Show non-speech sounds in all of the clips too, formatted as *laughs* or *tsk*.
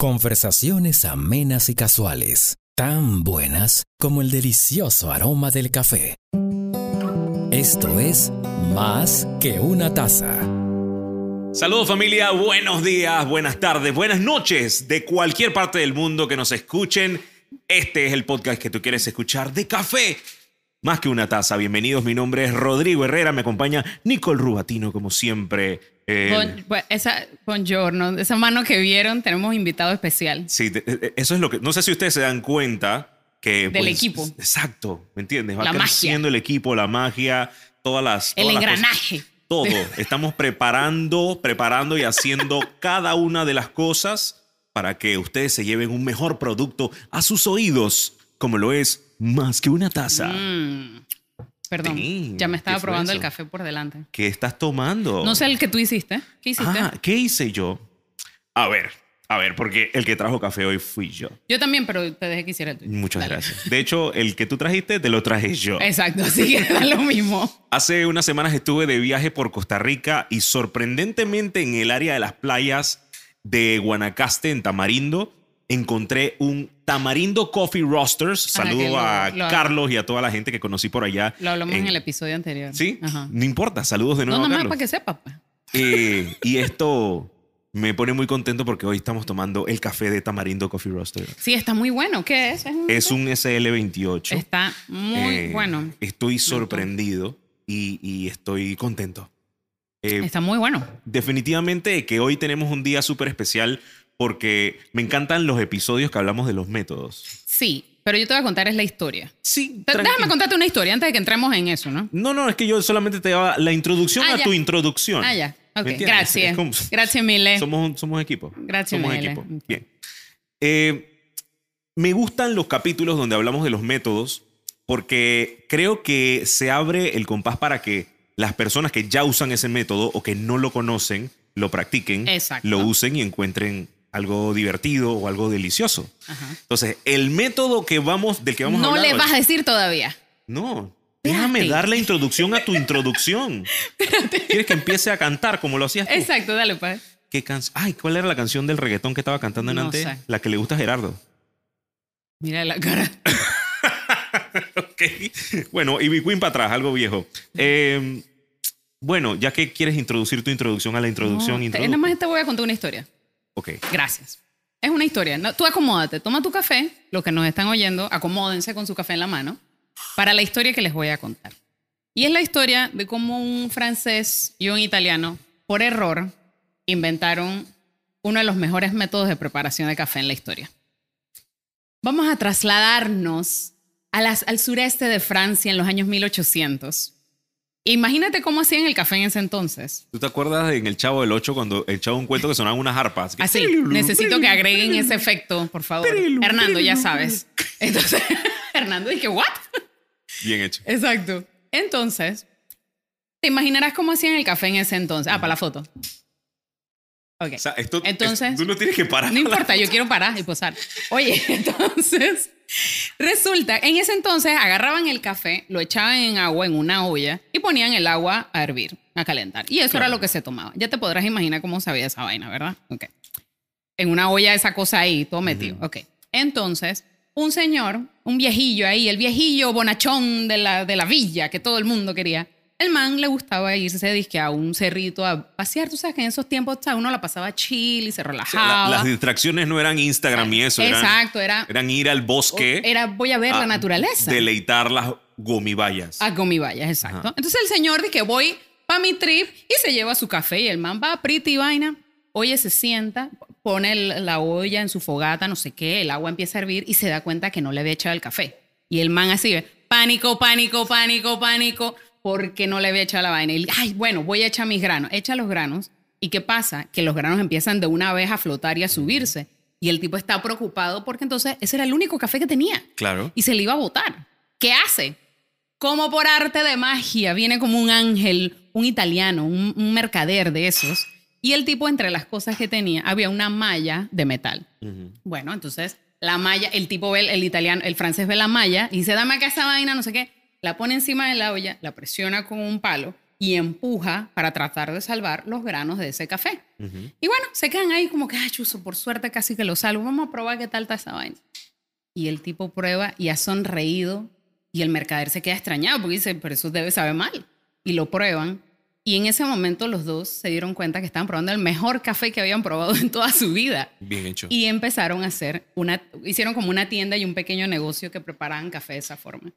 Conversaciones amenas y casuales, tan buenas como el delicioso aroma del café. Esto es Más que una taza. Saludos familia, buenos días, buenas tardes, buenas noches de cualquier parte del mundo que nos escuchen. Este es el podcast que tú quieres escuchar de café. Más que una taza, bienvenidos, mi nombre es Rodrigo Herrera, me acompaña Nicole Rubatino como siempre. Eh, Bon- pues, esa, buongiorno, esa mano que vieron, tenemos invitado especial. Sí, te- eh, eso es lo que. No sé si ustedes se dan cuenta que. Del pues, equipo. Exacto, ¿me entiendes? Va La magia. creciendo el equipo, la magia, todas las. El todas cosas. engranaje. todo. *laughs* Estamos preparando, preparando y haciendo cada una de las cosas para que ustedes se lleven un mejor producto a sus oídos, como lo es más que una taza. Mm, perdón, Sí, ya me estaba ¿qué fue probando el café por delante. ¿Qué estás tomando? No sé el que tú hiciste. ¿Qué hiciste? Ah, ¿qué hice yo? A ver, a ver, porque el que trajo café hoy fui yo. Yo también, pero te dejé que hiciera el tuyo. Muchas Dale. gracias. De hecho, el que tú trajiste, te lo traje yo. Exacto, así que *laughs* da lo mismo. Hace unas semanas estuve de viaje por Costa Rica y sorprendentemente en el área de las playas de Guanacaste, en Tamarindo, encontré un Tamarindo Coffee Roasters. Saludo a lo- Carlos y a toda la gente que conocí por allá. Lo hablamos en, el episodio anterior. Sí, Ajá. no importa. Saludos de No, nuevo nada a más Carlos. para que sepas. pues. Eh, y esto me pone muy contento porque hoy estamos tomando el café de Tamarindo Coffee Roaster. Sí, está muy bueno. ¿Qué es? Es un, Es un SL28. Está muy Eh, bueno. Estoy sorprendido y, y estoy contento. Eh, Está muy bueno. definitivamente que hoy tenemos un día súper especial porque me encantan los episodios que hablamos de los métodos. Sí, pero yo te voy a contar es la historia. Sí, Déjame contarte una historia antes de que entremos en eso, ¿no? No, no, es que yo solamente te daba la introducción Ah, a ya. tu introducción. Ah, ya. Ok, ¿Me entiendes? gracias. Como- Gracias, Mile. Somos, somos equipo. Gracias, Somos equipo. Bien. Eh, me gustan los capítulos donde hablamos de los métodos porque creo que se abre el compás para que las personas que ya usan ese método o que no lo conocen, lo practiquen, Exacto. lo usen y encuentren algo divertido o algo delicioso. Ajá. Entonces, el método que vamos, del que vamos a No hablar. le hoy- vas a decir todavía. No. Déjame Espérate. dar la introducción a tu introducción. *laughs* ¿Quieres que empiece a cantar como lo hacías tú? Exacto, dale, pues. ¿Qué canción? Ay, ¿cuál era la canción del reggaetón que estaba cantando en No antes? sé. La que le gusta a Gerardo. Mira la cara. *laughs* ok. Bueno, y Queen para atrás, algo viejo. Eh, bueno, ya que quieres introducir tu introducción a la introducción, No, introdu- nada más te voy a contar una historia. Ok. Gracias. Es una historia. No, tú acomódate, toma tu café. Los que nos están oyendo, acomódense con su café en la mano para la historia que les voy a contar. Y es la historia de cómo un francés y un italiano, por error, inventaron uno de los mejores métodos de preparación de café en la historia. Vamos a trasladarnos al sureste de Francia en los años 1800. Imagínate cómo hacían el café en ese entonces. ¿Tú te acuerdas en El Chavo del 8 cuando el Chavo un cuento que sonaban unas harpas? Que- Así, necesito que agreguen ese efecto, por favor. Hernando, ya sabes. Entonces, *laughs* Hernando dije, ¿what? Bien hecho. Exacto. Entonces, te imaginarás cómo hacían el café en ese entonces. Ah, para la foto. Ok. O sea, esto, Entonces- es- tú no tienes que parar. No importa, yo quiero parar y posar. Oye, *laughs* entonces, resulta, en ese entonces agarraban el café, lo echaban en agua, en una olla, y ponían el agua a hervir, a calentar. Y eso Claro. era lo que se tomaba. Ya te podrás imaginar cómo sabía esa vaina, ¿verdad? Ok. En una olla esa cosa ahí, todo metido. Ok. Entonces, un señor, un viejillo ahí, el viejillo bonachón de la, de la villa que todo el mundo quería. El man le gustaba irse disque a un cerrito a pasear. Tú sabes que en esos tiempos o sea, uno la pasaba chill y se O sea, relajaba. la- las distracciones no eran Instagram y eso. eran- Exacto, era, Eran ir al bosque. era voy a ver a la naturaleza. Deleitar las gomibayas. A gomibayas, exacto. Ajá. Entonces el señor dice que voy para mi trip y se lleva su café y el man va pretty vaina. Oye, se sienta, pone el- la olla en su fogata, no sé qué, el agua empieza a hervir y se da cuenta que no le había echado el café. Y el man así, pánico, pánico, pánico, pánico, porque no le había echado la vaina. Y, ay, bueno, voy a echar mis granos. Echa los granos. ¿Y qué pasa? Que los granos empiezan de una vez a flotar y a subirse. Y el tipo está preocupado porque entonces ese era el único café que tenía Claro. y se le iba a botar. ¿Qué hace? Como por arte de magia, viene como un ángel, un italiano, un, un mercader de esos. Y el tipo, entre las cosas que tenía, había una malla de metal. Bueno, entonces la malla, el tipo ve, el, el italiano, el francés ve la malla y dice, dame acá esa vaina, no sé qué. La pone encima de la olla, la presiona con un palo y empuja para tratar de salvar los granos de ese café. Y bueno, se quedan ahí como que, ay, chuzo, por suerte casi que lo salvo. Vamos a probar qué tal está esa vaina. Y el tipo prueba y ha sonreído y el mercader se queda extrañado porque dice, pero eso debe saber mal. Y lo prueban. Y en ese momento los dos se dieron cuenta que estaban probando el mejor café que habían probado en toda su vida. Bien hecho. Y empezaron a hacer una, hicieron como una tienda y un pequeño negocio que preparaban café de esa forma.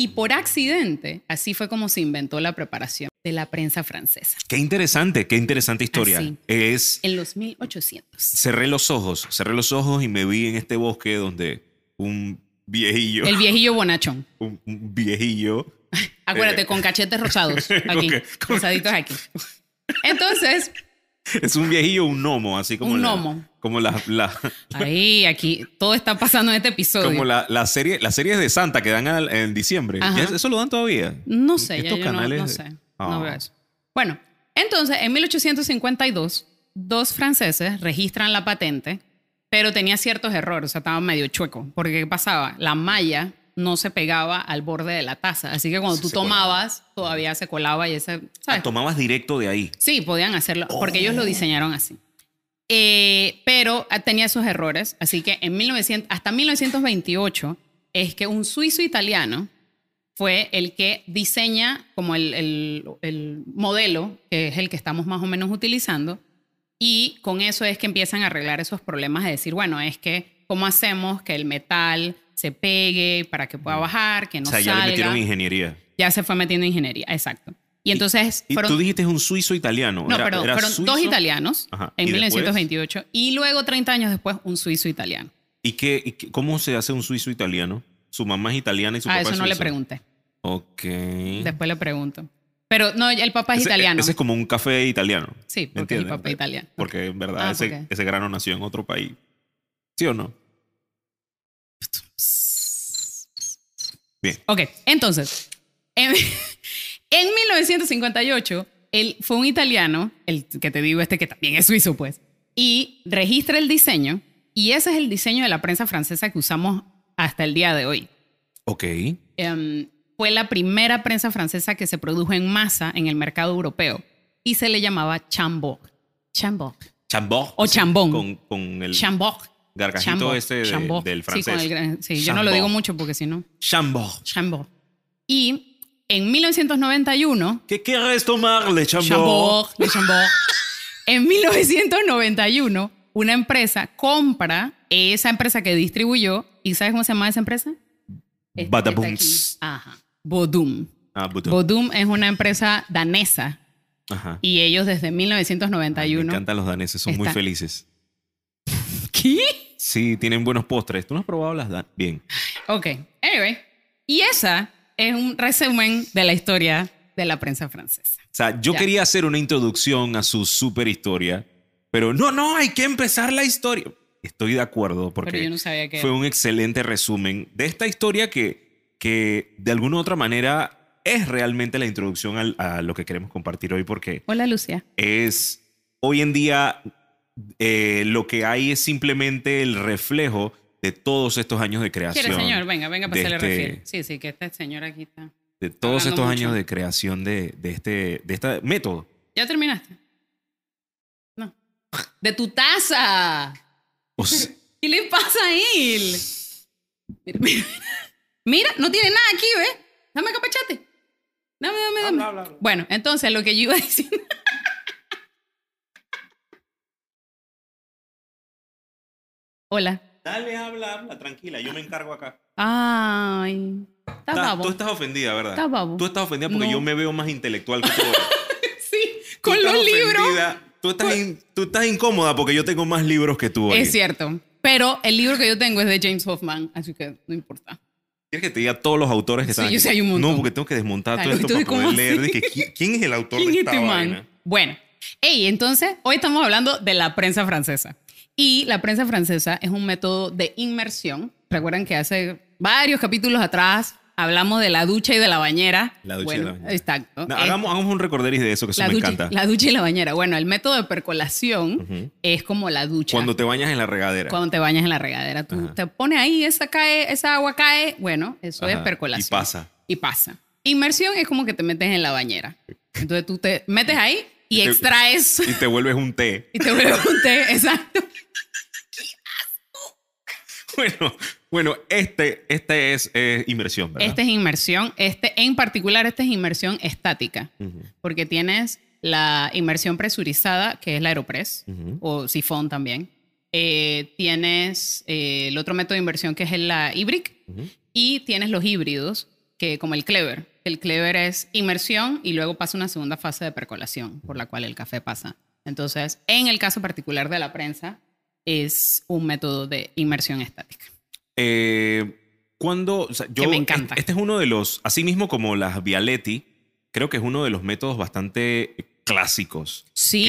Y por accidente, así fue como se inventó la preparación de la prensa francesa. Qué interesante, qué interesante historia. Así. Es En los 1800. cerré los ojos, cerré los ojos y me vi en este bosque donde un viejillo, El viejillo bonachón. *laughs* un, un viejillo, Acuérdate, Eh, con cachetes rosados. *laughs* Aquí. con que- con- Rosaditos aquí. Entonces, *laughs* es un viejillo, un gnomo, así como Un la- gnomo. como la, la- ahí, aquí, todo está pasando en este episodio. como la, la serie, las series de Santa que dan al- en diciembre. ¿Ya ¿Eso lo dan todavía? No sé, ya Estos yo no- canales no, de- sé. Ah. No veo eso. Bueno, entonces, en 1852, dos franceses registran la patente, pero tenía ciertos errores, o sea, estaba medio chueco. Porque, ¿qué pasaba? La malla no se pegaba al borde de la taza. Así que cuando tú colaba. tomabas, todavía se colaba y ese, Ah, ¿sabes? tomabas directo de ahí. Sí, podían hacerlo, porque ellos lo diseñaron así. Eh, pero ah, tenía esos errores, así que en 1900, hasta 1928 es que un suizo italiano fue el que diseña como el, el- el modelo, que es el que estamos más o menos utilizando, y con eso es que empiezan a arreglar esos problemas de decir, bueno, es que cómo hacemos que el metal se pegue para que pueda bajar, que no o sea, ya salga. le metieron ingeniería. Ya se fue metiendo ingeniería, exacto. Y entonces Y fueron tú dijiste un suizo italiano. no, Era- perdón, era fueron dos suizo. italianos Ajá, en ¿y después? 1928 y luego 30 años después un suizo italiano. ¿Y, qué, y qué- cómo se hace un suizo italiano? Su mamá es italiana y su A papá Ah, eso es no le pregunté. Ok. Después le pregunto. Pero no, el papá es Ese- italiano. Ese es como un café italiano. Sí, ¿me porque el papá es italiano. Porque en verdad Ah, ese, ese grano nació en otro país. ¿Sí o no? Bien. Ok, entonces, en, *laughs* en 1958, él fue un italiano, el que te digo este que también es suizo, pues, y registra el diseño, y ese es el diseño de la prensa francesa que usamos hasta el día de hoy. Ok. Em, fue la primera prensa francesa que se produjo en masa en el mercado europeo y se le llamaba chambord. Chambord. Chambord. O chambón. Con, con el Chambord. Gargajito Chambord. este de- Chambord. del Sí, francés. con el sí, yo no lo digo mucho porque si no. Chambord. Chambord. Y en 1991 ¿Qué quieres tomarle, Chambord? Chambord, Le Chambord. *laughs* En 1991, una empresa compra esa empresa que distribuyó. ¿Y sabes cómo se llama esa empresa? Esta aquí. Ajá. Bodum. Ah, Budum. Bodum es una empresa danesa Ajá. y ellos desde Ay, me 1991. encantan los daneses, son muy Está- felices. ¿Qué? Sí, tienen buenos postres. ¿Tú no has probado las dan Bien. Ok. Anyway. Y esa es un resumen de la historia de la prensa francesa. O sea, yo Ya. quería hacer una introducción a su super historia, pero no, no, hay que empezar la historia. Estoy de acuerdo porque Pero yo no fue un excelente resumen de esta historia que, que de alguna u otra manera es realmente la introducción al- a lo que queremos compartir hoy porque Hola, Lucia. es hoy en día eh, lo que hay es simplemente el reflejo de todos estos años de creación. ¿Quiere, señor? Venga, venga, para se le este- refiere. Sí, sí, que este señor aquí está. De todos estos mucho. años de creación de, de este, de este método. ¿Ya terminaste? No. ¡De tu taza! O sea, ¿Qué le pasa a él? Mira, mira. Mira, no tiene nada aquí, ¿ves? Dame capachate. Dame, dame, dame. Habla, habla, habla. Bueno, entonces lo que yo iba diciendo. Hola. Dale, habla, habla, tranquila, yo me encargo acá. Ay. Estás Estás- babo. Tú estás ofendida, ¿verdad? Estás babo. Tú estás ofendida porque No. yo me veo más intelectual que tú. *laughs* Sí, Tú con estás los libros. ofendida, Tú estás, in- tú estás incómoda porque yo tengo más libros que tú. oye. Es cierto. Pero el libro que yo tengo es de James Hoffman, así que no importa. ¿Quieres que te diga todos los autores que Sí, están yo aquí? sé, hay un montón. No, porque tengo que desmontar Claro, todo esto para poder ¿cómo leer. así? que, ¿quién, quién es el autor ¿Quién de es esta este vaina? man? Bueno, hey, entonces hoy estamos hablando de la prensa francesa. Y la prensa francesa es un método de inmersión. Recuerdan que hace varios capítulos atrás hablamos de la ducha y de la bañera. La ducha y Bueno, la bañera. Exacto. No, hagamos, hagamos un recorderis de eso, que eso la me ducha, encanta. la ducha y la bañera. Bueno, el método de percolación Ujú. es como la ducha. Cuando te bañas en la regadera. Cuando te bañas en la regadera, tú Ajá. te pones ahí, esa, cae, esa agua cae. Bueno, eso es Ajá, percolación. y pasa. Y pasa. Inmersión es como que te metes en la bañera. Entonces tú te metes ahí y Y te- extraes Y te vuelves un té. y te vuelves un té, *laughs* exacto. Bueno, bueno, este, este es eh, inmersión, ¿verdad? Este es inmersión, este en particular este es inmersión estática, porque tienes la inmersión presurizada, que es la Aeropress, o sifón también. Eh, tienes eh, el otro método de inversión que es la Ibrick Ujú. y tienes los híbridos que como el Clever. El Clever es inmersión y luego pasa una segunda fase de percolación por la cual el café pasa. Entonces, en el caso particular de la prensa, es un método de inmersión estática. Eh, cuando, o sea, yo, Que me encanta. Este es uno de los, así mismo como las Vialetti, creo que es uno de los métodos bastante clásicos. Sí,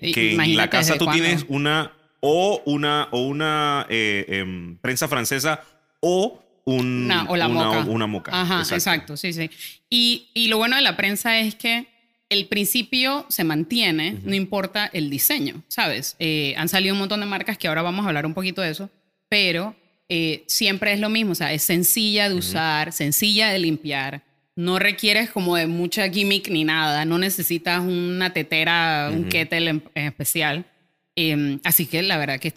que, que en la casa tú tienes una o una o una eh, em, prensa francesa o un, Una- o la una, moca. una moca. Ajá, exacto. sí, sí. Y, y lo bueno de la prensa es que el principio se mantiene, no importa el diseño, ¿sabes? Eh, han salido un montón de marcas que ahora vamos a hablar un poquito de eso, pero eh, siempre es lo mismo, o sea, es sencilla de usar, sencilla de limpiar, no requieres como de mucha gimmick ni nada, no necesitas una tetera, un kettle en, en especial. Eh, así que la verdad que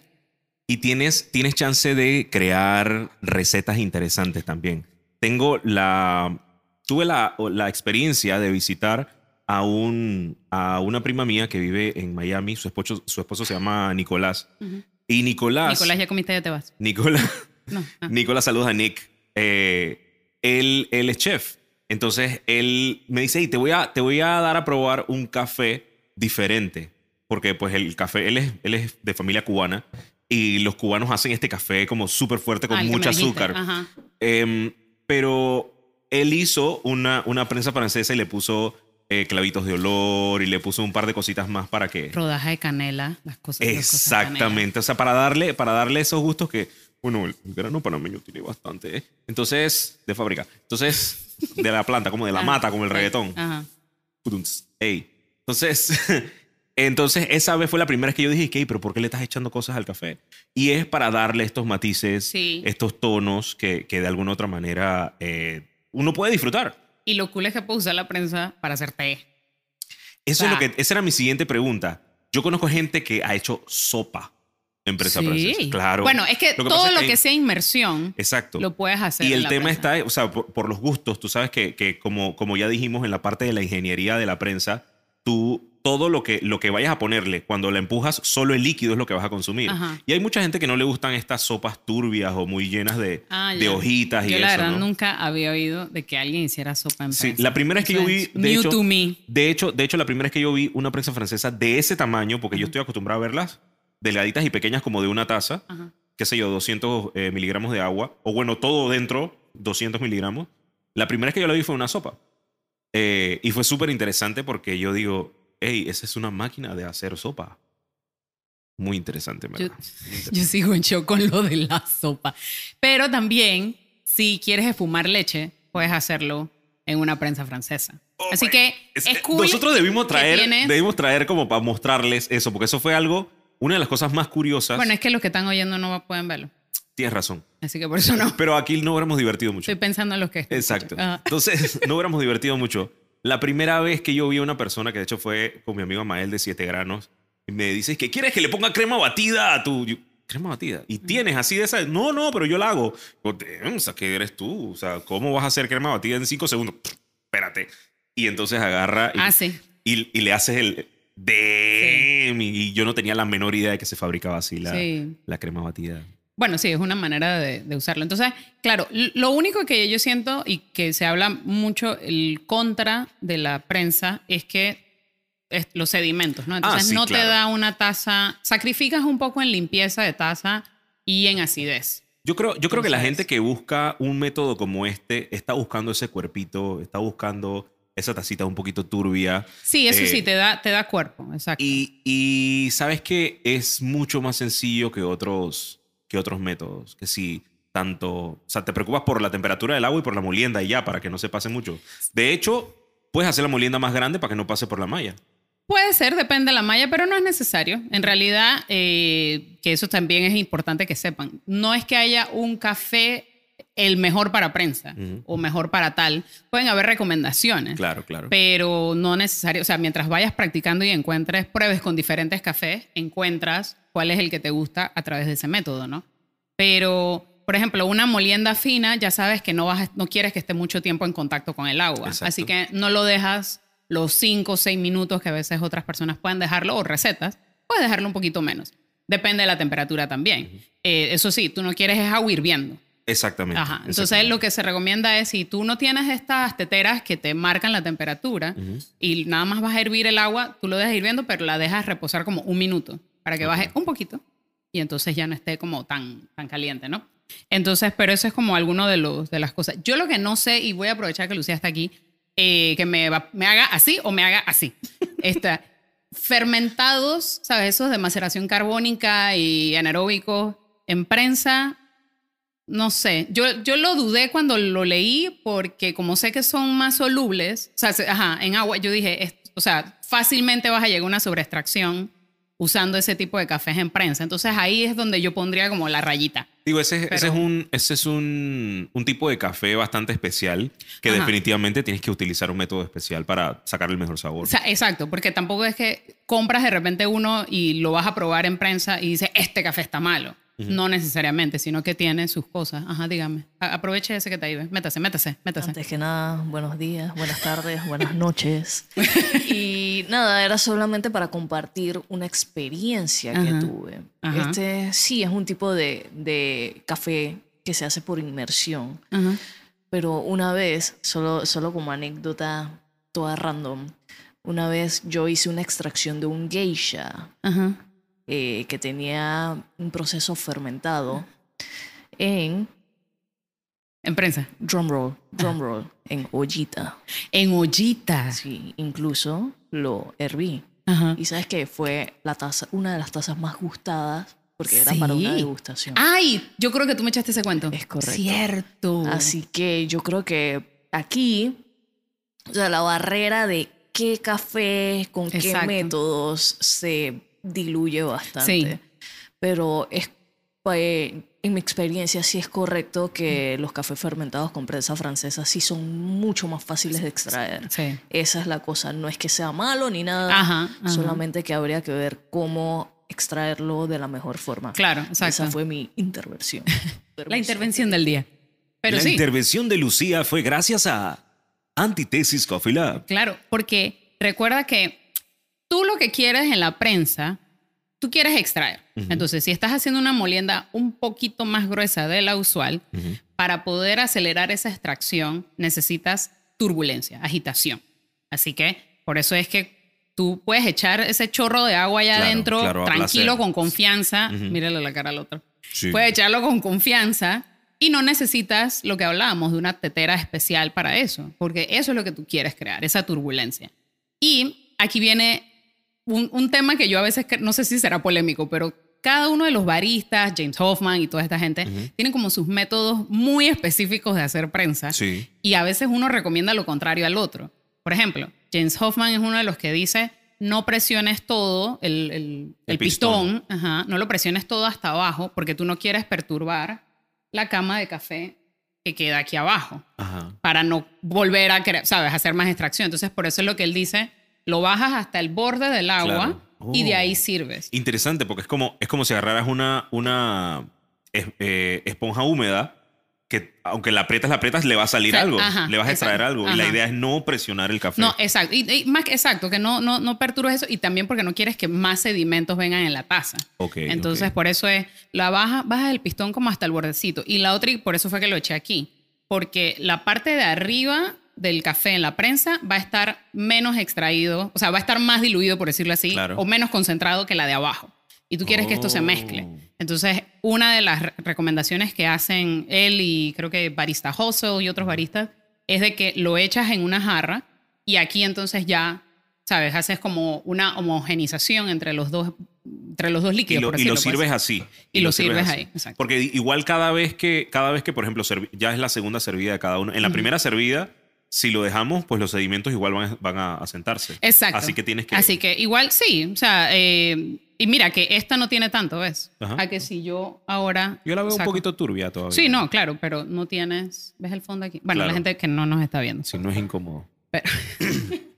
Y tienes, tienes chance de crear recetas interesantes también. Tengo la. Tuve la, la experiencia de visitar a, un, a una prima mía que vive en Miami. Su esposo, su esposo se llama Nicolás. Ujú. Y Nicolás. Nicolás ya comiste, ya te vas. Nicolás. *laughs* No, ah. Nicolás, saludos a Nick. Eh, él, él es chef. Entonces él me dice, "Hey, te voy, a, te voy a dar a probar un café diferente. Porque pues el café, él es, él es de familia cubana y los cubanos hacen este café como súper fuerte con Ah, mucho azúcar. Em, pero él hizo una, una prensa francesa y le puso eh, clavitos de olor y le puso un par de cositas más para que... rodaja de canela, las cosas. las cosas. Exactamente. O sea, para darle, para darle esos gustos que, bueno, el grano panameño tiene bastante. ¿eh? Entonces, de fábrica. Entonces, de la planta, como de la Ah, mata, como el reggaetón. Ajá. Ey. Entonces, *laughs* entonces, esa vez fue la primera vez que yo dije, ¿qué? ¿Pero por qué le estás echando cosas al café? Y es para darle estos matices, Sí. estos tonos que, que de alguna u otra manera eh, uno puede disfrutar. Y lo cool es que puedes usar la prensa para hacer té. Eso O es lo que, esa era mi siguiente pregunta. Yo conozco gente que ha hecho sopa en prensa francesa. Claro. Bueno, es que, Lo que todo lo que sea inmersión Exacto. lo puedes hacer. Y en el la tema prensa. está, o sea, por, por los gustos, tú sabes que, que como, como ya dijimos en la parte de la ingeniería de la prensa, tú todo lo que, lo que vayas a ponerle, cuando la empujas, solo el líquido es lo que vas a consumir. Ajá. Y hay mucha gente que no le gustan estas sopas turbias o muy llenas de, Ah, de hojitas y Yo la eso, verdad ¿no? nunca había oído de que alguien hiciera sopa en Sí, la primera vez que yo vi, es de new hecho, to me. De hecho, de hecho, la primera vez que yo vi una prensa francesa de ese tamaño, porque yo estoy acostumbrado a verlas delgaditas y pequeñas como de una taza, Ajá. qué sé yo, 200 eh, miligramos de agua, o bueno, todo dentro, 200 miligramos. La primera vez que yo la vi fue una sopa. Eh, y fue súper interesante porque yo digo, hey, esa es una máquina de hacer sopa. Muy interesante, Yo, ¿verdad? *laughs* Muy interesante. yo sigo en shock con lo de la sopa. Pero también, si quieres espumar leche, puedes hacerlo en una prensa francesa. Oh Así que Es- es, cool. Nosotros debimos traer, debimos traer como para mostrarles eso, porque eso fue algo, una de las cosas más curiosas. Bueno, es que los que están oyendo no pueden verlo. Tienes razón. Así que por eso no. Pero aquí no hubiéramos divertido mucho. Estoy pensando en los que. Exacto. Entonces, no hubiéramos divertido mucho. La primera vez que yo vi a una persona, que de hecho fue con mi amigo Mael de 7 granos, y me dice, ¿que quieres que le ponga crema batida a tu... yo, crema batida. ¿Y tienes así de esa? No, no, pero yo la hago. Yo, "Damn, O sea, ¿qué eres tú? O sea, ¿cómo vas a hacer crema batida en 5 segundos? Pff, espérate. Y entonces agarra y, Ah, sí. y, y le haces el... Damn. Y yo no tenía la menor idea de que se fabricaba así la, Sí. la crema batida. Bueno, sí, es una manera de, de usarlo. Entonces, claro, lo único que yo siento y que se habla mucho el contra de la prensa es que es los sedimentos, ¿no? Entonces Ah, sí, no te claro. da una taza, sacrificas un poco en limpieza de taza y en acidez. Yo creo, yo creo que la gente que busca un método como este está buscando ese cuerpito, está buscando esa tacita un poquito turbia. Sí, eso Eh, sí, te da, te da cuerpo, exacto. Y, y sabes que es mucho más sencillo que otros, que otros métodos. Que si tanto, o sea, te preocupas por la temperatura del agua y por la molienda y ya, para que no se pase mucho. De hecho, puedes hacer la molienda más grande para que no pase por la malla. Puede ser, depende de la malla, pero no es necesario. En realidad, eh, que eso también es importante que sepan. No es que haya un café el mejor para prensa o mejor para tal. Pueden haber recomendaciones. Claro, claro. Pero no necesario, o sea, mientras vayas practicando y encuentres, pruebes con diferentes cafés, encuentras cuál es el que te gusta a través de ese método, ¿no? Pero, por ejemplo, una molienda fina, ya sabes que no, vas, no quieres que esté mucho tiempo en contacto con el agua. Exacto. Así que no lo dejas los 5 o 6 minutos que a veces otras personas pueden dejarlo o recetas, puedes dejarlo un poquito menos. Depende de la temperatura también. Eh, eso sí, tú no quieres es agua hirviendo. Exactamente. Ajá. Entonces exactamente. lo que se recomienda es si tú no tienes estas teteras que te marcan la temperatura y nada más vas a hervir el agua, tú lo dejas hirviendo, pero la dejas reposar como un minuto para que baje un poquito y entonces ya no esté como tan, tan caliente, ¿no? Entonces, pero eso es como alguno de, los, de las cosas. Yo lo que no sé, y voy a aprovechar que Lucía está aquí, eh, que me, va- me haga así o me haga así. *laughs* Esta, fermentados, ¿sabes? Esos de maceración carbónica y anaeróbicos en prensa, no sé. Yo, yo lo dudé cuando lo leí porque como sé que son más solubles, o sea, se- ajá, en agua, yo dije, es- o sea, fácilmente vas a llegar a una sobreextracción usando ese tipo de cafés en prensa. Entonces ahí es donde yo pondría como la rayita. Digo, ese, ese es, un, ese es un, un tipo de café bastante especial que Ajá. definitivamente tienes que utilizar un método especial para sacar el mejor sabor. O sea, exacto, porque tampoco es que compras de repente uno y lo vas a probar en prensa y dices, este café está malo. No necesariamente, sino que tiene sus cosas. Ajá, dígame. A- aproveche ese que está ahí. ve. Métase, métase, métase. Antes que nada, buenos días, buenas tardes, buenas noches. *laughs* Y nada, era solamente para compartir una experiencia que Ajá. tuve. Ajá. Este sí es un tipo de, de café que se hace por inmersión, Ajá. pero una vez, solo, solo como anécdota toda random, una vez yo hice una extracción de un geisha Ajá. Eh, que tenía un proceso fermentado en En prensa. drumroll, drumroll, en ollita. En ollita. Sí, incluso lo herví. Ajá. Y sabes que fue la taza, una de las tazas más gustadas porque era para una degustación. Ay, yo creo que tú me echaste ese cuento. Es correcto. Cierto. Así que yo creo que aquí, o sea, la barrera de qué café, con qué métodos se diluye bastante. Sí. Pero es, pues, en mi experiencia sí es correcto que los cafés fermentados con prensa francesa sí son mucho más fáciles de extraer. Sí. Esa es la cosa, no es que sea malo ni nada, Ajá, ajá. solamente que habría que ver cómo extraerlo de la mejor forma. Claro, exacto. Esa fue mi intervención. *laughs* La intervención del día. Pero la sí. intervención de Lucía fue gracias a Antitesis Coffee Lab. Claro, porque recuerda que tú lo que quieres en la prensa, tú quieres extraer. Entonces, si estás haciendo una molienda un poquito más gruesa de la usual, para poder acelerar esa extracción necesitas turbulencia, agitación. Así que por eso es que tú puedes echar ese chorro de agua allá Claro, adentro, claro, tranquilo, placer. con confianza. Ujú. Mírale la cara al otro. Sí. Puedes echarlo con confianza y no necesitas lo que hablábamos de una tetera especial para eso, porque eso es lo que tú quieres crear, esa turbulencia. Y aquí viene un, un tema que yo a veces, no sé si será polémico, pero cada uno de los baristas, James Hoffman y toda esta gente, tienen como sus métodos muy específicos de hacer prensa. Sí. Y a veces uno recomienda lo contrario al otro. Por ejemplo, James Hoffman es uno de los que dice, no presiones todo, el, el- el El pistón, pistón. ajá, no lo presiones todo hasta abajo porque tú no quieres perturbar la cama de café que queda aquí abajo Ajá. para no volver a, ¿sabes?, hacer más extracción. Entonces, por eso es lo que él dice, lo bajas hasta el borde del agua Claro. y de Oh. ahí sirves. Interesante, porque es como, es como si agarraras una, una eh, esponja húmeda que aunque la aprietas, la aprietas, le va a salir algo. ajá, le vas a extraer exacto, algo. Y la idea es no presionar el café. No, exacto. Y, y más que exacto, que no, no, no perturbes eso y también porque no quieres que más sedimentos vengan en la taza. Entonces, por eso es, la baja, baja el pistón como hasta el bordecito. Y la otra, y por eso fue que lo eché aquí. Porque la parte de arriba del café en la prensa va a estar menos extraído, o sea, va a estar más diluido, por decirlo así, Claro. o menos concentrado que la de abajo. Y tú quieres que esto se Oh. mezcle. Entonces, una de las re- recomendaciones que hacen él y creo que Barista Hustle y otros baristas es de que lo echas en una jarra y aquí entonces ya, ¿sabes? Haces como una homogenización entre los dos, entre los dos y líquidos. lo, por y lo pues. sirves así. Y lo sirves ahí, exacto. Porque igual cada vez que, cada vez que por ejemplo, ya es la segunda servida de cada uno. En la primera servida, si lo dejamos, pues los sedimentos igual van, a- van a, sentarse. Exacto. Así que tienes que... Así que igual sí, o sea, eh, y mira que esta no tiene tanto, ¿ves? Ajá. A que si yo ahora... Yo la veo saco- un poquito turbia todavía. Sí, no, claro, pero no tienes... ¿Ves el fondo aquí? Bueno, Claro. la gente que no nos está viendo. Si no es incómodo. Pero- *coughs*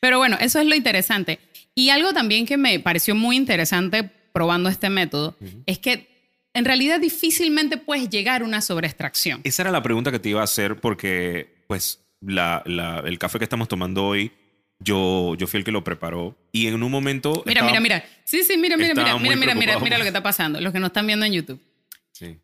Pero bueno, eso es lo interesante. Y algo también que me pareció muy interesante probando este método es que en realidad difícilmente puedes llegar a una sobreextracción. Esa era la pregunta que te iba a hacer porque, pues, la, la- el café que estamos tomando hoy, yo, yo fui el que lo preparó. Y en un momento... Mira, estaba- mira, mira. Sí, sí, mira, mira, mira, mira, mira, mira, mira lo que está pasando. Los que nos están viendo en YouTube. Sí.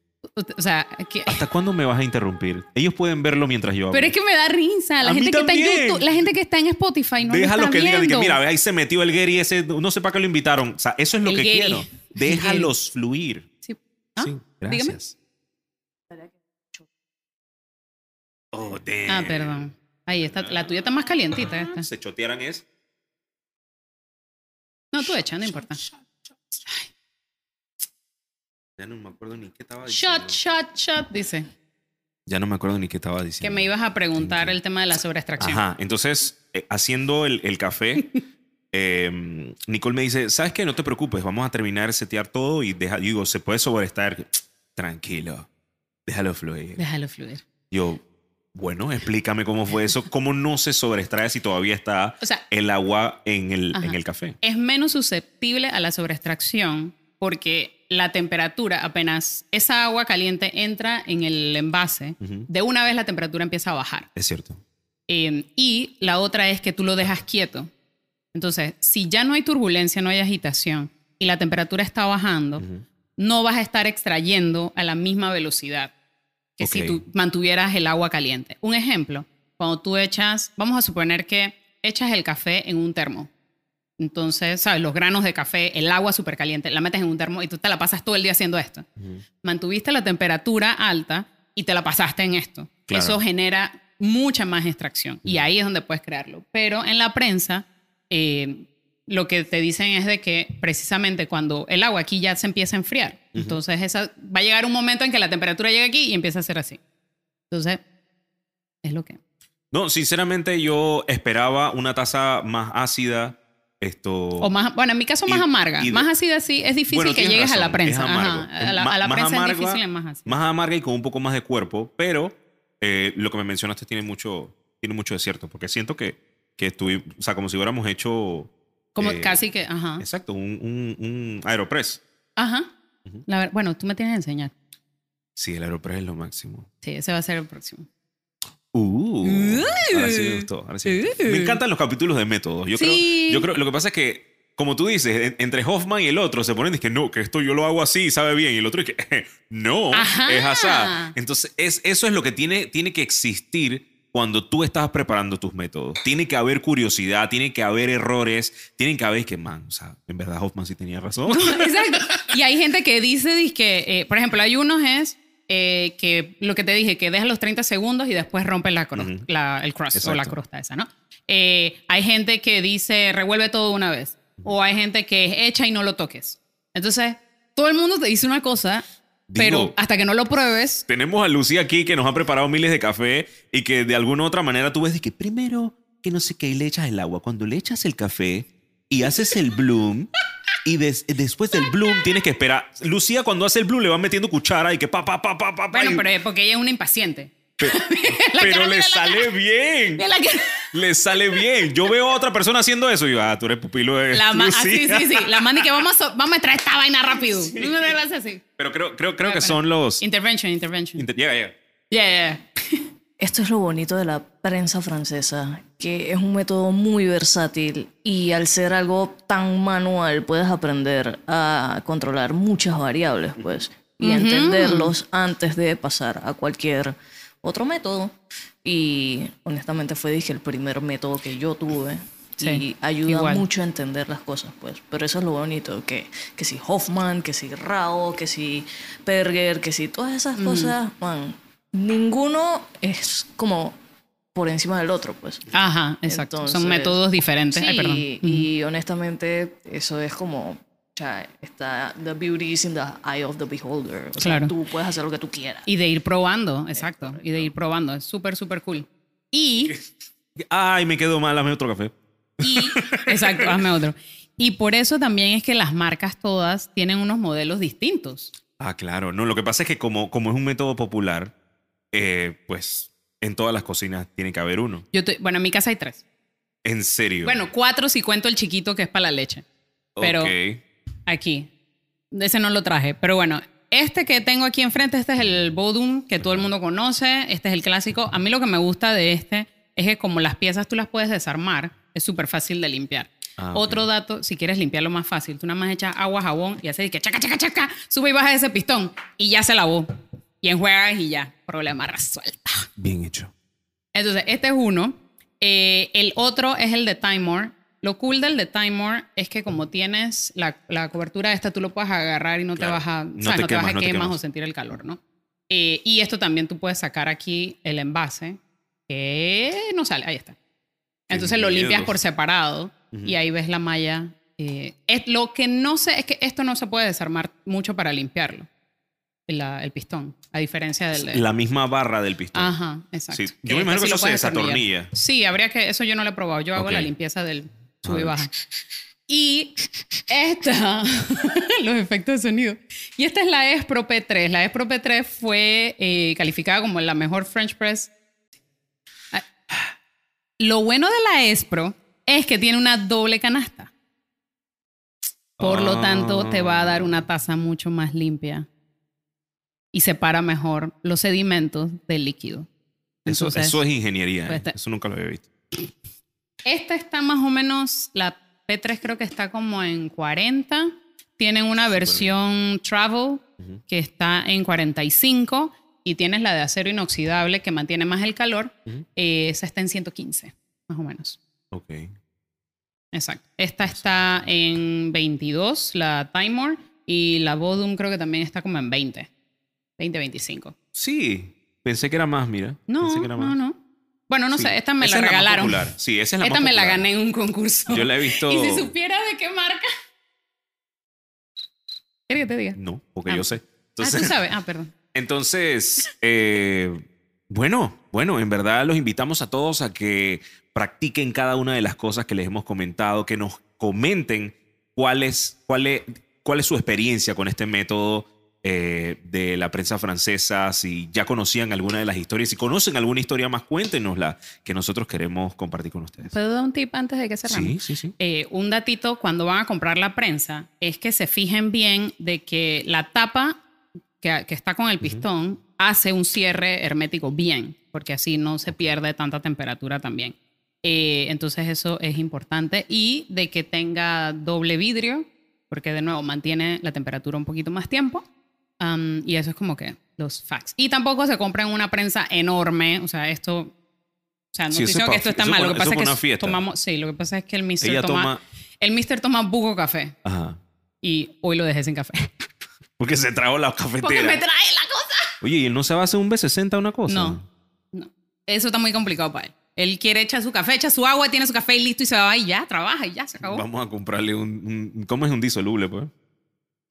O sea, que- ¿Hasta cuándo me vas a interrumpir? Ellos pueden verlo mientras yo hablo. pero es que me da risa. La A gente que está en. YouTube, la gente que está en Spotify no lo Déjalo que digan que, mira, ahí se metió el Gary ese, no sé para qué lo invitaron. O sea, eso es lo El que Gary. quiero. Déjalos fluir. Sí. ¿Ah? Sí, Dígame. gracias. Oh, damn. Ah, perdón. Ahí está. La tuya está más calientita esta. Se chotearan es. No, tú echa, no importa. Ya no me acuerdo ni qué estaba diciendo. Shot, shot, shot, dice. Ya no me acuerdo ni qué estaba diciendo. Que me ibas a preguntar el tema de la sobreextracción. Ajá, entonces, eh, haciendo el, el café, *laughs* eh, Nicole me dice, ¿sabes qué? No te preocupes, vamos a terminar de setear todo y deja, digo, se puede sobreestar. *tsk* Tranquilo, déjalo fluir. Déjalo fluir. Yo, bueno, explícame cómo fue eso, cómo no se sobreextrae si todavía está O sea, el agua en el, en el café. es menos susceptible a la sobreextracción porque la temperatura, apenas esa agua caliente entra en el envase, Ujú. de una vez la temperatura empieza a bajar. Es cierto. Eh, y la otra es que tú lo dejas quieto. Entonces, si ya no hay turbulencia, no hay agitación y la temperatura está bajando, no vas a estar extrayendo a la misma velocidad que si tú mantuvieras el agua caliente. Un ejemplo, cuando tú echas, vamos a suponer que echas el café en un termo. Entonces, ¿sabes? Los granos de café, el agua súper caliente, la metes en un termo y tú te la pasas todo el día haciendo esto. Mantuviste la temperatura alta y te la pasaste en esto. Claro. Eso genera mucha más extracción y ahí es donde puedes crearlo. Pero en la prensa, eh, lo que te dicen es de que precisamente cuando el agua aquí ya se empieza a enfriar, entonces esa, va a llegar un momento en que la temperatura llega aquí y empieza a ser así. Entonces, es lo que... No, sinceramente yo esperaba una taza más ácida. Esto. O más, bueno, en mi caso más Y- amarga. y de- más así sí, es difícil Bueno, que llegues a la razón, prensa. Ajá, A la, a la más prensa amarga- es difícil, es más así. Más amarga y con un poco más de cuerpo, pero eh, lo que me mencionaste tiene mucho, tiene mucho de cierto, porque siento que, que estuvi- o sea, como si hubiéramos hecho... Como eh, casi que, ajá. Exacto, un, un, un Aeropress. Ajá. Ujú. La ver- bueno, tú me tienes que enseñar. Sí, el Aeropress es lo máximo. Sí, ese va a ser el próximo. Uh, ahora sí me gustó. ahora sí me, gustó. Uh. Me encantan los capítulos de métodos. Yo, Sí. creo, yo creo, lo que pasa es que, como tú dices, en- entre Hoffman y el otro se ponen y que no, que esto yo lo hago así y sabe bien. Y el otro es que *laughs* no, Ajá. es así. Entonces, es, eso es lo que tiene, tiene que existir cuando tú estás preparando tus métodos. Tiene que haber curiosidad, tiene que haber errores, tienen que haber que, man, o sea, en verdad Hoffman sí tenía razón. Exacto. Y hay gente que dice, que, eh, por ejemplo, hay unos es eh, que lo que te dije, que deja los 30 segundos y después rompe la cros- Ujú. la- el crust o la Exacto. crosta esa, ¿no? Eh, hay gente que dice, revuelve todo una vez. O hay gente que es echa y no lo toques. Entonces, todo el mundo te dice una cosa, pero hasta que no lo pruebes, Tenemos a Lucía aquí que nos ha preparado miles de café y que de alguna u otra manera tú ves de que primero que no sé qué y le echas el agua. Cuando le echas el café y haces el bloom y des- después del bloom tienes que esperar. Lucía cuando hace el bloom le va metiendo cuchara y que pa pa pa pa pa. bueno, y- pero es porque ella es una impaciente. *laughs* pero cara, le sale bien. Le sale bien. Yo veo a otra persona haciendo eso y yo, ah, tú eres pupilo de La ma- ah, sí, sí, sí. La manda y que vamos a, vamos a traer esta vaina rápido. No me hagas así. Pero creo, creo, creo que son los... Intervention, intervention. Inter- Llega, llega. Yeah, yeah. *laughs* Esto es lo bonito de la prensa francesa, que es un método muy versátil y al ser algo tan manual puedes aprender a controlar muchas variables, pues, y Ujú. entenderlos antes de pasar a cualquier otro método. Y honestamente fue, dije, el primer método que yo tuve. Sí, y ayuda igual. mucho a entender las cosas, pues. Pero eso es lo bonito, que, que si Hoffman, que si Rao, que si Perger, que si todas esas cosas, man, ninguno es como por encima del otro, pues. Ajá, exacto. Son Entonces, métodos diferentes. Sí, Ay, perdón. y honestamente eso es como sea, está the beauty is in the eye of the beholder. O sea, Claro. tú puedes hacer lo que tú quieras. Y de ir probando, exacto. Y de ir probando. Es súper, súper cool. Y, *laughs* Ay, me quedo mal, hazme otro café. y, *laughs* exacto, hazme otro. Y por eso también es que las marcas todas tienen unos modelos distintos. Ah, claro. No, lo que pasa es que como, como es un método popular, eh, pues en todas las cocinas tiene que haber uno. Yo te- bueno, en mi casa hay tres. En serio. Bueno, cuatro si cuento el chiquito que es para la leche. Pero Ok. Aquí, ese no lo traje. Pero bueno, este que tengo aquí enfrente, este es el Bodum que todo el mundo conoce. Este es el clásico. A mí lo que me gusta de este es que como las piezas tú las puedes desarmar, es súper fácil de limpiar. Ah. Otro dato, si quieres limpiarlo más fácil, tú nada más echas agua, jabón y haces que chaca, chaca, chaca, sube y baja ese pistón y ya se lavó. Y enjuagas y ya, problema resuelto. Bien hecho. Entonces, este es uno. Eh, el otro es el de Timor. Lo cool del de Timor es que como tienes la, la cobertura esta, tú lo puedes agarrar y no Claro. te vas a, No te no te vas quemas, a no te quemas o sentir el calor, ¿no? Eh, y esto también tú puedes sacar aquí el envase, que no sale, ahí está. Entonces lo limpias por separado y ahí ves la malla. eh, es, lo que no sé es que esto no se puede desarmar mucho para limpiarlo, la- el pistón, a diferencia del de... La misma barra del pistón. Ajá, exacto. Sí, yo me imagino que eso se desatornilla. Sí, habría que, eso yo no lo he probado. Yo hago la limpieza del sub y baja. Y esta, *laughs* los efectos de sonido. Y esta es la Espro P3. La Espro P3 fue eh, calificada como la mejor French press. Ah, Lo bueno de la Espro es que tiene una doble canasta. Por lo tanto, te va a dar una taza mucho más limpia y separa mejor los sedimentos del líquido. Eso, Entonces, eso es ingeniería. pues ¿eh? Eso nunca lo había visto. Esta está más o menos, la P3 creo que está como en 40. Tienen una versión Travel que está en 45 y tienes la de acero inoxidable que mantiene más el calor. Eh, esa está en 115, más o menos. Ok. Exacto. Esta está en 22, la Timor, y la Bodum creo que también está como en 20. 20, 25. Sí, pensé que era más, mira. No, Pensé que era no, más. no. Bueno, no Sí. sé, esta me Esa la es regalaron. Sí, esa es la esta más me la gané en un concurso. Yo la he visto. *laughs* Y si supiera de qué marca. ¿Quieres que te diga? No, porque Ah. yo sé. ah, tú sabes. Ah, perdón. *laughs* Entonces, eh, bueno, bueno, en verdad los invitamos a todos a que practiquen cada una de las cosas que les hemos comentado, que nos comenten cuál es, cuál es, cuál es su experiencia con este método eh, de la prensa francesa, si ya conocían alguna de las historias, si conocen alguna historia más, cuéntenosla, que nosotros queremos compartir con ustedes. ¿Puedo dar un tip antes de que cerramos? Sí, sí, sí. Eh, un datito cuando van a comprar la prensa es que se fijen bien de que la tapa que, que está con el pistón hace un cierre hermético bien, porque así no se pierde tanta temperatura también. Eh, entonces eso es importante y de que tenga doble vidrio, porque de nuevo mantiene la temperatura un poquito más tiempo. Um, y eso es como que los facts. Y tampoco se compran una prensa enorme, o sea, esto... O sea, no Sí, estoy diciendo que esto está mal, lo que pasa es que tomamos... Sí, lo que pasa es que el Mr. Ella toma, toma- El Mr. toma buco café Ajá. y hoy lo dejé sin café. *laughs* Porque se trajo la Porque me cafetera. trae la cosa. Oye, ¿y él no se va a hacer un B60 una cosa? No, no. Eso está muy complicado para él. Él quiere echar su café, echa su agua, tiene su café y listo y se va y ya, trabaja y ya, se acabó. Vamos a comprarle un, un- ¿Cómo es un disoluble, pues?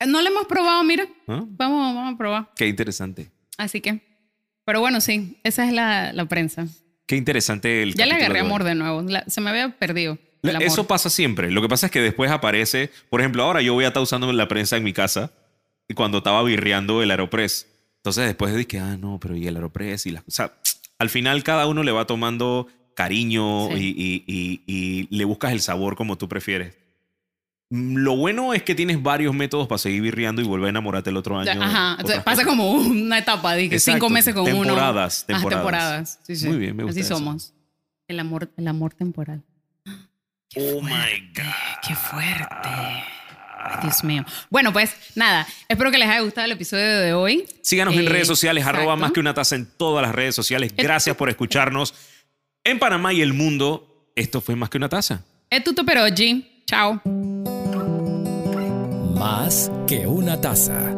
Eh, No lo hemos probado, mira. ¿Ah? Vamos, vamos a probar. Qué interesante. Así que. Pero bueno, sí, esa es la, la prensa. Qué interesante el Ya le agarré de amor de nuevo. La- se me había perdido. Eso pasa siempre. Lo que pasa es que después aparece, por ejemplo, ahora yo voy a estar usando la prensa en mi casa y cuando estaba birreando el Aeropress. Entonces después dije, ah, no, pero y el Aeropress y las O sea, al final cada uno le va tomando cariño Sí. y, y- y- y le buscas el sabor como tú prefieres. Mm, Lo bueno es que tienes varios métodos para seguir birreando y volver a enamorarte el otro año. Ajá, pasa como una etapa, dije, Exacto. cinco meses con uno. Temporadas, Ah, temporadas. temporadas. Sí, sí. Muy bien, me gusta Así eso. somos. El amor, el amor temporal. Oh my God. Qué fuerte. Ay, Dios mío. Bueno, pues nada, espero que les haya gustado el episodio de hoy. Síganos en Eh, redes sociales, arroba más que una taza en todas las redes sociales. Gracias por escucharnos. En Panamá y el mundo, esto fue más que una taza. Es tutto per oggi. Chao. Más que una taza.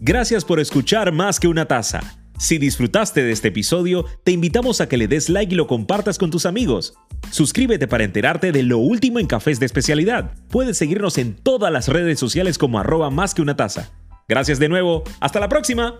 Gracias por escuchar Más que una taza. Si disfrutaste de este episodio, te invitamos a que le des like y lo compartas con tus amigos. Suscríbete para enterarte de lo último en cafés de especialidad. Puedes seguirnos en todas las redes sociales como arroba más que una taza. Gracias de nuevo. Hasta la próxima.